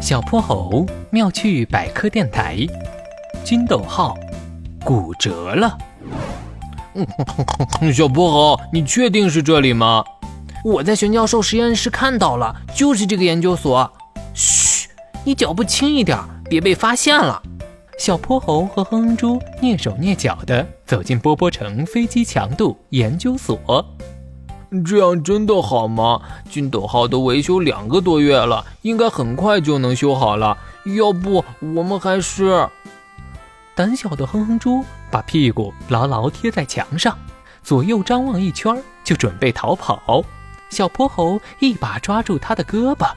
小泼猴妙趣百科电台，金斗号骨折了。小泼猴，你确定是这里吗？我在玄教授实验室看到了，就是这个研究所。嘘，你脚步轻一点，别被发现了。小泼猴和哼哼猪蹑手蹑脚地走进波波城飞机强度研究所。这样真的好吗？金斗号都维修两个多月了，应该很快就能修好了。要不我们还是……胆小的哼哼猪把屁股牢牢贴在墙上，左右张望一圈，就准备逃跑。小泼猴一把抓住他的胳膊：“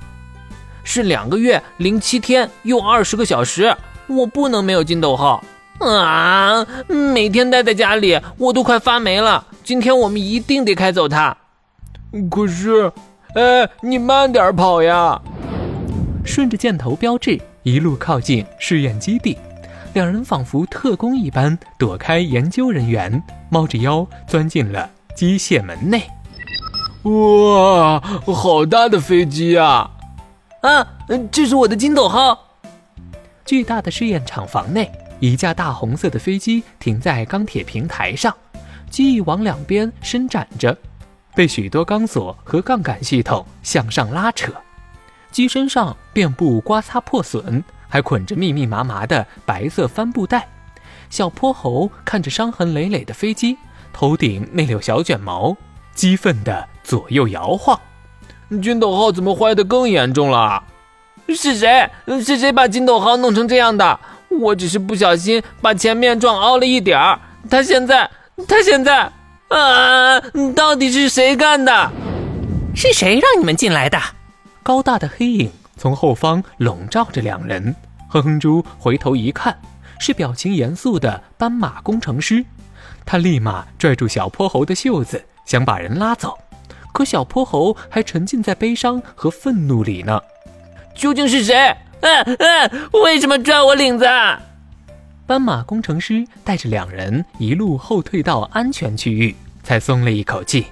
是两个月零七天又二十个小时，我不能没有金斗号啊！每天待在家里，我都快发霉了。今天我们一定得开走它。”可是，哎，你慢点跑呀！顺着箭头标志，一路靠近试验基地。两人仿佛特工一般，躲开研究人员，猫着腰钻进了机械门内。哇，好大的飞机啊！啊，这是我的金斗号。巨大的试验厂房内，一架大红色的飞机停在钢铁平台上，机翼往两边伸展着。被许多钢索和杠杆系统向上拉扯，机身上遍布刮擦破损，还捆着密密麻麻的白色帆布袋。小泼猴看着伤痕累累的飞机，头顶那绺小卷毛，激愤地左右摇晃。金斗号怎么坏得更严重了？是谁？是谁把金斗号弄成这样的？我只是不小心把前面撞凹了一点儿。他现在，他现在。啊！到底是谁干的？是谁让你们进来的？高大的黑影从后方笼罩着两人。哼哼猪回头一看，是表情严肃的斑马工程师。他立马拽住小泼猴的袖子，想把人拉走。可小泼猴还沉浸在悲伤和愤怒里呢。究竟是谁？嗯嗯，为什么拽我领子？斑马工程师带着两人一路后退到安全区域，才松了一口气。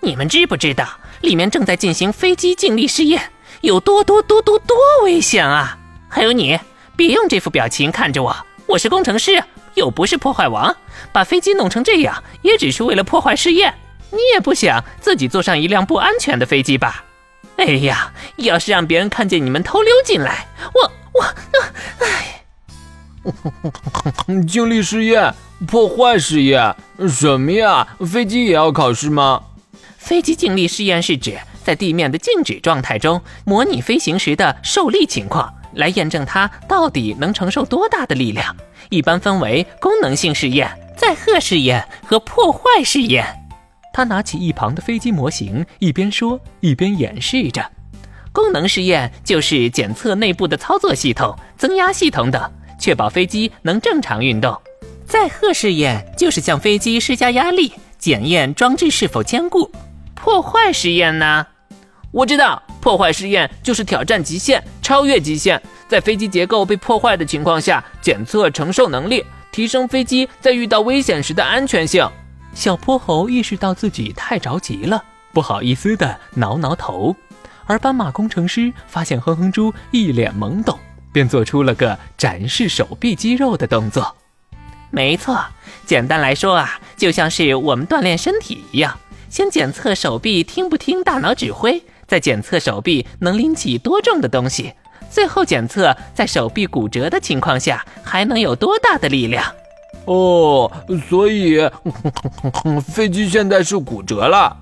你们知不知道里面正在进行飞机静力试验，有多多多多多危险啊！还有你，别用这副表情看着我，我是工程师，又不是破坏王。把飞机弄成这样，也只是为了破坏试验。你也不想自己坐上一辆不安全的飞机吧？哎呀，要是让别人看见你们偷溜进来，我我，唉。静力试验，破坏试验，什么呀？飞机也要考试吗？飞机静力试验是指在地面的静止状态中，模拟飞行时的受力情况，来验证它到底能承受多大的力量。一般分为功能性试验、载荷试验和破坏试验。他拿起一旁的飞机模型，一边说一边演示着。功能试验就是检测内部的操作系统、增压系统等。确保飞机能正常运动，载荷试验就是向飞机施加压力，检验装置是否坚固。破坏试验呢？我知道，破坏试验就是挑战极限，超越极限，在飞机结构被破坏的情况下，检测承受能力，提升飞机在遇到危险时的安全性。小泼猴意识到自己太着急了，不好意思的挠挠头，而斑马工程师发现哼哼猪一脸懵懂。便做出了个展示手臂肌肉的动作。没错，简单来说啊，就像是我们锻炼身体一样，先检测手臂听不听大脑指挥，再检测手臂能拎起多重的东西，最后检测在手臂骨折的情况下还能有多大的力量。哦，所以飞机现在是骨折了。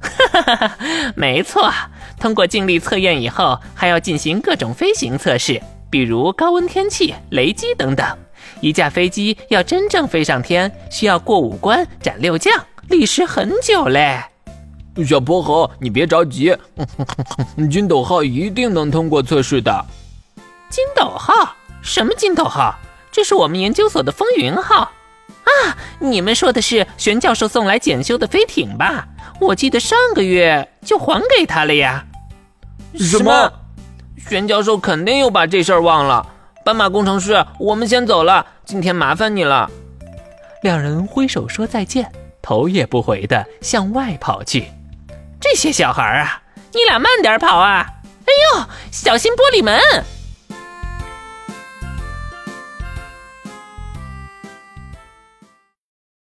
哈哈哈，没错，通过静力测验以后，还要进行各种飞行测试。比如高温天气、雷击等等，一架飞机要真正飞上天，需要过五关斩六将，历时很久嘞。小泼猴，你别着急，金斗号一定能通过测试的。金斗号？什么金斗号？这是我们研究所的风云号啊！你们说的是玄教授送来检修的飞艇吧？我记得上个月就还给他了呀。什么？玄教授肯定又把这事儿忘了。斑马工程师，我们先走了，今天麻烦你了。两人挥手说再见，头也不回的向外跑去。这些小孩啊，你俩慢点跑啊！哎呦，小心玻璃门！